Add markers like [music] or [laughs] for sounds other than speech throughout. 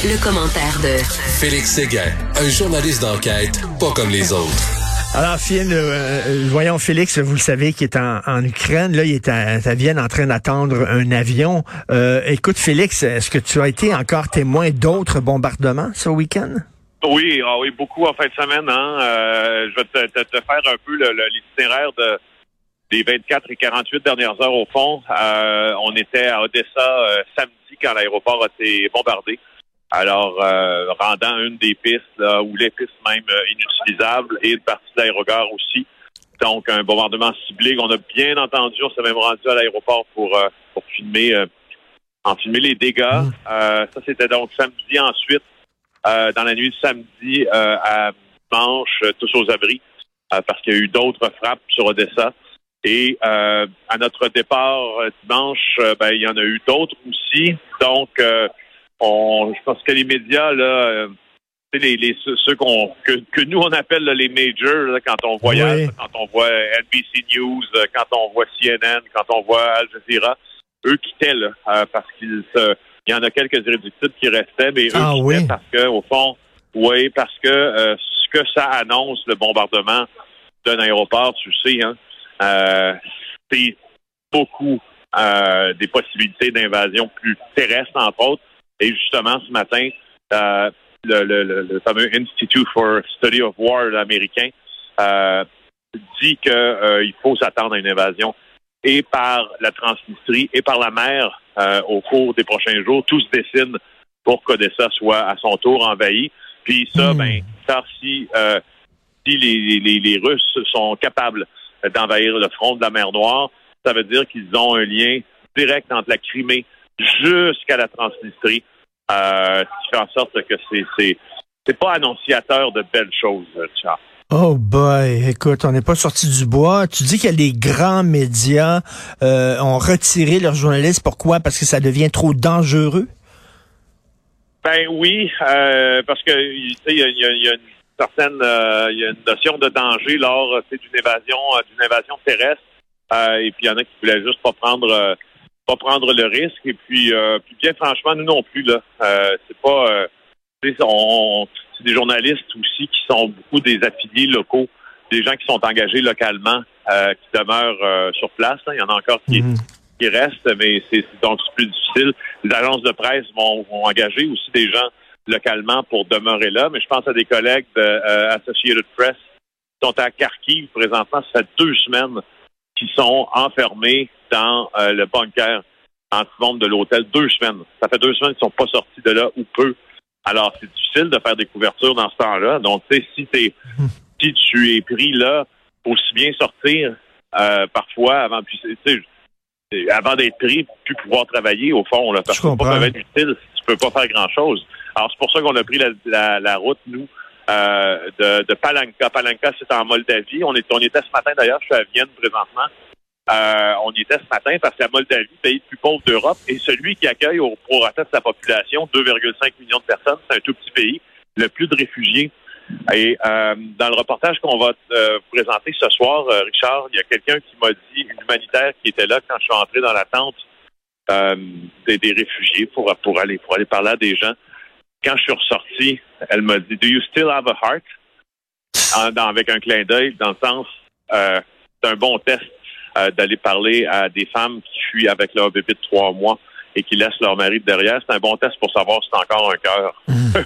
Le, commentaire de Félix Séguin, un journaliste d'enquête pas comme les autres. Alors, Phil, euh, euh, voyons Félix, vous le savez, qui est en, Ukraine. Là, il est à, Vienne en train d'attendre un avion. Euh, écoute, Félix, est-ce que tu as été encore témoin d'autres bombardements ce week-end? Oui, ah oui, beaucoup en fin de semaine. Hein. je vais te, faire un peu l'itinéraire de, des 24 et 48 dernières heures au fond. on était à Odessa samedi quand l'aéroport a été bombardé. Alors, euh, rendant une des pistes, ou les pistes même euh, inutilisables, et une partie de l'aérogare aussi. Donc, un bombardement ciblé qu'on a bien entendu. On s'est même rendu à l'aéroport pour, euh, pour filmer, en filmer les dégâts. Mmh. ça, c'était donc samedi. Ensuite, dans la nuit de samedi à dimanche, tous aux abris, parce qu'il y a eu d'autres frappes sur Odessa. Et à notre départ dimanche, ben, il y en a eu d'autres aussi. Donc, on, je pense que les médias, là, euh, les, les, ceux qu'on que, que, nous on appelle les majors quand on voyage, quand on voit NBC News, euh, quand on voit CNN, quand on voit Al Jazeera, eux quittaient là, euh, parce qu'il il y en a quelques irréductibles qui restaient, mais eux ah, quittaient parce que au fond, oui, parce que ce que ça annonce le bombardement d'un aéroport, tu sais, hein, c'est beaucoup des possibilités d'invasion plus terrestres entre autres et justement, ce matin, euh, le, fameux Institute for Study of War américain euh, dit qu'il euh, faut s'attendre à une invasion et par la Transnistrie et par la mer au cours des prochains jours. Tout se dessine pour qu'Odessa soit à son tour envahi. Puis ça, hmm. ben, si, si les, les, les Russes sont capables d'envahir le front de la mer Noire, ça veut dire qu'ils ont un lien direct entre la Crimée jusqu'à la Transnistrie euh, qui fait en sorte que c'est c'est pas annonciateur de belles choses, Charles. Oh boy, écoute, on n'est pas sorti du bois. Tu dis que les grands médias euh, ont retiré leurs journalistes. Pourquoi? Parce que ça devient trop dangereux? Ben oui, euh, parce que il y, a, une certaine y a une notion de danger lors d'une évasion d'une évasion terrestre. et puis il y en a qui voulaient juste pas prendre pas prendre le risque. Et puis, euh, puis bien franchement, nous non plus, là. Euh, c'est pas. Euh, on, c'est des journalistes aussi qui sont beaucoup des affiliés locaux, des gens qui sont engagés localement, qui demeurent sur place. Hein. Il y en a encore qui, mhm. qui restent, mais c'est donc plus difficile. Les agences de presse vont, vont, engager aussi des gens localement pour demeurer là. Mais je pense à des collègues de Associated Press qui sont à Kharkiv présentement. Ça fait deux semaines qui sont enfermés dans euh, le bunker anti-bombe de l'hôtel deux semaines. Ça fait deux semaines qu'ils sont pas sortis de là ou peu. Alors, c'est difficile de faire des couvertures dans ce temps-là. Donc, tu sais, si, t'es, [laughs] si tu es pris là, aussi bien sortir euh, parfois avant, puis, avant d'être pris, puis pouvoir travailler au fond. Là, parce que pas être utile tu peux pas faire grand-chose. Alors, c'est pour ça qu'on a pris la, la, route, nous, euh, de, de Palanka. Palanka, c'est en Moldavie. On, est, on était ce matin, d'ailleurs, je suis à Vienne présentement. Euh, on y était ce matin parce que la Moldavie, pays le plus pauvre d'Europe, et celui qui accueille au prorata de sa population, 2,5 millions de personnes, c'est un tout petit pays, le plus de réfugiés. Et euh, dans le reportage qu'on va euh, présenter ce soir, Richard, il y a quelqu'un qui m'a dit, une humanitaire qui était là quand je suis entré dans la tente des, des, réfugiés pour, pour aller pour aller parler à des gens. Quand je suis ressorti, elle m'a dit Do you still have a heart? avec un clin d'œil, dans le sens c'est un bon test euh, d'aller parler à des femmes qui fuient avec leur bébé de trois mois et qui laissent leur mari derrière. C'est un bon test pour savoir si c'est encore un cœur. Mmh.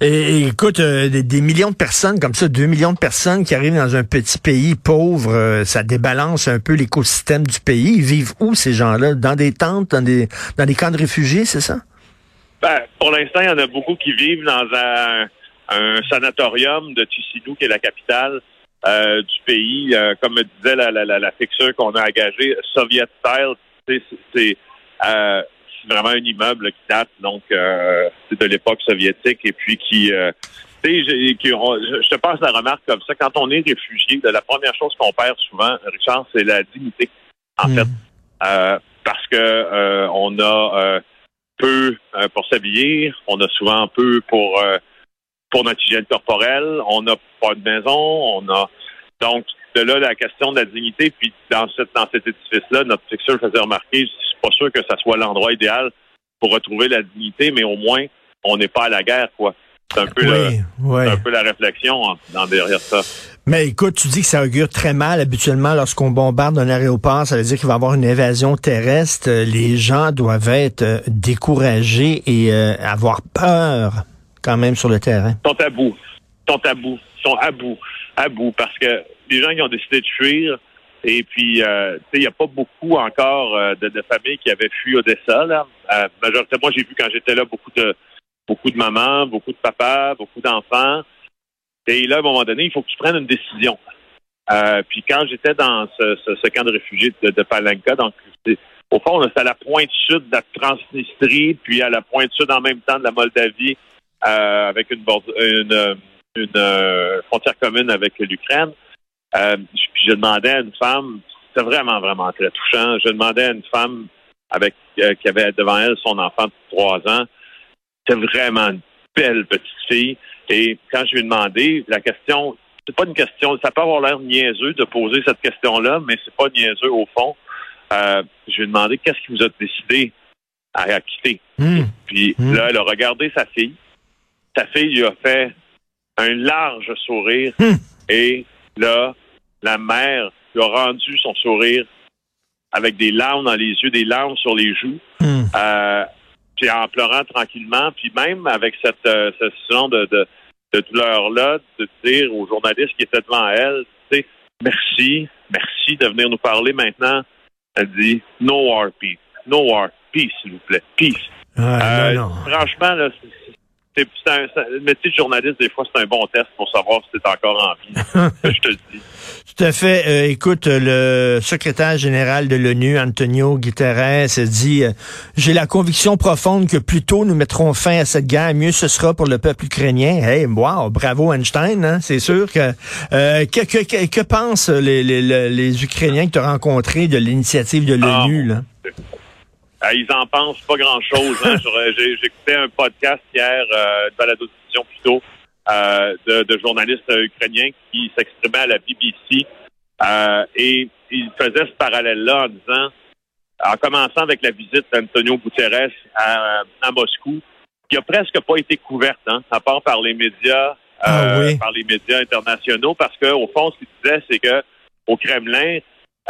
[laughs] et, écoute, euh, des, millions de personnes comme ça, deux millions de personnes qui arrivent dans un petit pays pauvre, euh, ça débalance un peu l'écosystème du pays. Ils vivent où ces gens-là? Dans des tentes, dans des, dans des camps de réfugiés, c'est ça? Ben, pour l'instant, il y en a beaucoup qui vivent dans un, un sanatorium de Tussinou, qui est la capitale. Euh, du pays. Euh, comme me disait la, la, la, fixure qu'on a engagée, Soviet style, c'est euh, vraiment un immeuble qui date donc c'est de l'époque soviétique et puis qui je, je te passe la remarque comme ça. Quand on est réfugié, la première chose qu'on perd souvent, Richard, c'est la dignité. En hmm. fait, parce que on a peu pour s'habiller, on a souvent peu pour pour notre hygiène corporelle, on n'a pas de maison, on a donc de là la question de la dignité. Puis dans cette dans cet édifice-là, notre fixeur faisait remarquer, je suis pas sûr que ça soit l'endroit idéal pour retrouver la dignité, mais au moins on n'est pas à la guerre, quoi. C'est un peu, un peu la réflexion dans derrière ça. Mais écoute, tu dis que ça augure très mal. Habituellement, lorsqu'on bombarde un aéroport, ça veut dire qu'il va y avoir une invasion terrestre. Les gens doivent être euh, découragés et euh, avoir peur quand même sur le terrain. Ils sont à bout. Ils sont à bout. Ils sont à bout. À bout. Parce que les gens qui ont décidé de fuir, et puis, euh, tu sais, il n'y a pas beaucoup encore de, familles qui avaient fui Odessa. Là. Euh, moi, j'ai vu quand j'étais là beaucoup de beaucoup de mamans, beaucoup de papas, beaucoup d'enfants. Et là, à un moment donné, il faut que tu prennes une décision. Euh, puis quand j'étais dans ce, camp de réfugiés de, de Palenka, donc au fond, c'est à la pointe sud de la Transnistrie, puis à la pointe sud en même temps de la Moldavie, euh, avec une, une, euh, frontière commune avec l'Ukraine. puis je demandais à une femme, c'était vraiment, vraiment très touchant, je demandais à une femme avec qui avait devant elle son enfant de trois ans, c'est vraiment une belle petite fille. Et quand je lui ai demandé, la question, c'est pas une question, ça peut avoir l'air niaiseux de poser cette question-là, mais c'est pas niaiseux au fond. Euh, je lui ai demandé qu'est-ce qui vous a décidé à quitter? Hmm. Puis hmm. là, elle a regardé sa fille. Sa fille lui a fait un large sourire. Hmm. Et là, la mère lui a rendu son sourire avec des larmes dans les yeux, des larmes sur les joues. Euh, puis en pleurant tranquillement, puis même avec cette, euh, de, de, de douleur-là, de dire aux journalistes qui étaient devant elle, tu sais, merci, merci de venir nous parler maintenant. Elle dit No war peace. No war peace, s'il vous plaît. Peace. Euh, franchement, là, c'est un, le métier de journaliste, des fois, c'est un bon test pour savoir si c'est encore en vie. [laughs] je te le dis. Tout à fait. Euh, écoute, le secrétaire général de l'ONU, Antonio Guterres, dit euh, J'ai la conviction profonde que plus tôt nous mettrons fin à cette guerre, mieux ce sera pour le peuple ukrainien. Hey, wow, bravo Einstein, hein? c'est sûr que, euh, que, que, que, pensent les, les, les, Ukrainiens que tu as rencontrés de l'initiative de l'ONU? là? Ah, ils en pensent pas grand-chose. Hein. [laughs] J'ai écouté un podcast hier, euh, de balado plutôt, euh, de, de, journalistes ukrainiens qui s'exprimaient à la BBC euh, et ils faisaient ce parallèle-là en disant, en commençant avec la visite d'Antonio Guterres à, à, Moscou, qui a presque pas été couverte, hein, à part par les médias, ah euh, par les médias internationaux, parce que au fond, ce qu'ils disaient, c'est que au Kremlin,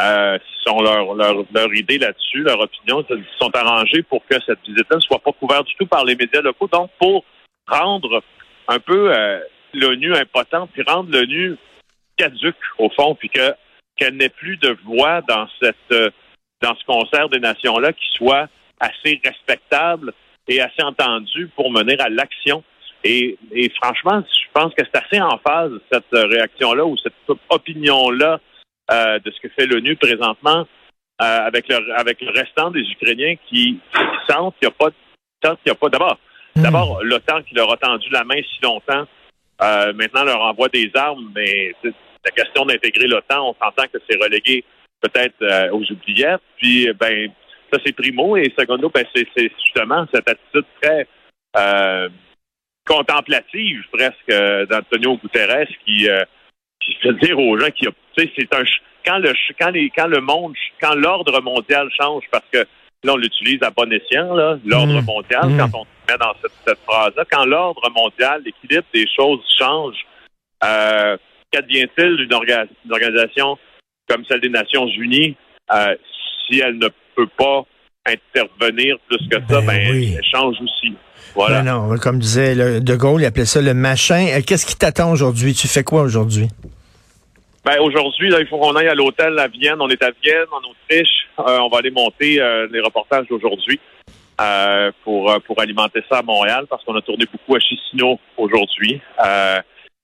euh, sont leur, leur, leur idée là-dessus, leur opinion, ils sont arrangés pour que cette visite-là ne soit pas couverte du tout par les médias locaux. Donc, pour rendre un peu euh, l'ONU impotente, puis rendre l'ONU caduque, au fond, puis que qu'elle n'ait plus de voix dans cette euh, dans ce concert des nations-là qui soit assez respectable et assez entendu pour mener à l'action. Et, et franchement, je pense que c'est assez en phase, cette réaction-là ou cette opinion-là euh, de ce que fait l'ONU présentement euh, avec, le, avec le restant des Ukrainiens qui sentent qu'il n'y a pas, qu'il a pas d'abord, hmm. d'abord l'OTAN qui leur a tendu la main si longtemps, euh, maintenant leur envoie des armes, mais la question d'intégrer l'OTAN, on s'entend que c'est relégué peut-être aux oubliettes. Puis ben ça c'est primo et secondo, ben c'est justement cette attitude très contemplative presque d'Antonio Guterres qui puis je dire aux gens qui, tu sais, c'est un quand le quand les quand le monde quand l'ordre mondial change parce que là on l'utilise à bon escient là l'ordre mmh. mondial mmh. quand on se met dans cette, phrase là quand l'ordre mondial l'équilibre des choses change euh, qu'advient-il d'une organisation comme celle des Nations Unies euh, si elle ne peut pas intervenir plus que ça ben, ben elle change aussi voilà. Ben non, comme disait De Gaulle, il appelait ça le machin. Euh, qu'est-ce qui t'attend aujourd'hui? Tu fais quoi aujourd'hui? Ben aujourd'hui, il faut qu'on aille à l'hôtel à Vienne. On est à Vienne, en Autriche. Euh, on va aller monter euh, les reportages d'aujourd'hui pour pour alimenter ça à Montréal parce qu'on a tourné beaucoup à Chisinau aujourd'hui.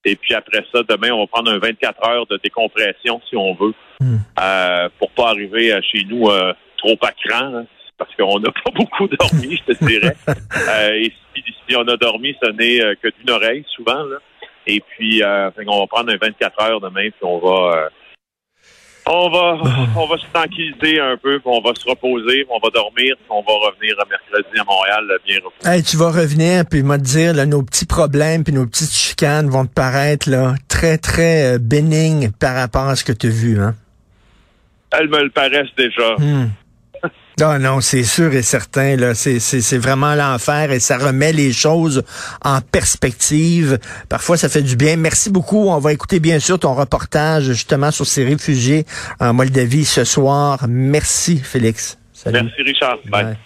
et puis après ça, demain, on va prendre un 24 heures de décompression si on veut hmm. pour pas arriver chez nous trop à cran. Hein parce qu'on n'a [laughs] pas beaucoup dormi, je te dirais. [laughs] Euh, et si, on a dormi, ce n'est euh, que d'une oreille, souvent. Là. Et puis, euh, on va prendre un 24 heures demain, puis on va... on va, on va se tranquilliser un peu, puis on va se reposer, puis on va dormir, puis on va revenir mercredi à Montréal bien reposé. Hey, tu vas revenir, puis me dire, là, nos petits problèmes, puis nos petites chicanes vont te paraître là, très, très bénignes par rapport à ce que tu as vu. Hein? Elles me le paraissent déjà. Hmm. Non, non, c'est sûr et certain. Là, c'est, c'est, c'est vraiment l'enfer et ça remet les choses en perspective. Parfois, ça fait du bien. Merci beaucoup. On va écouter bien sûr ton reportage justement sur ces réfugiés en Moldavie ce soir. Merci, Félix. Salut. Merci, Richard. Bye.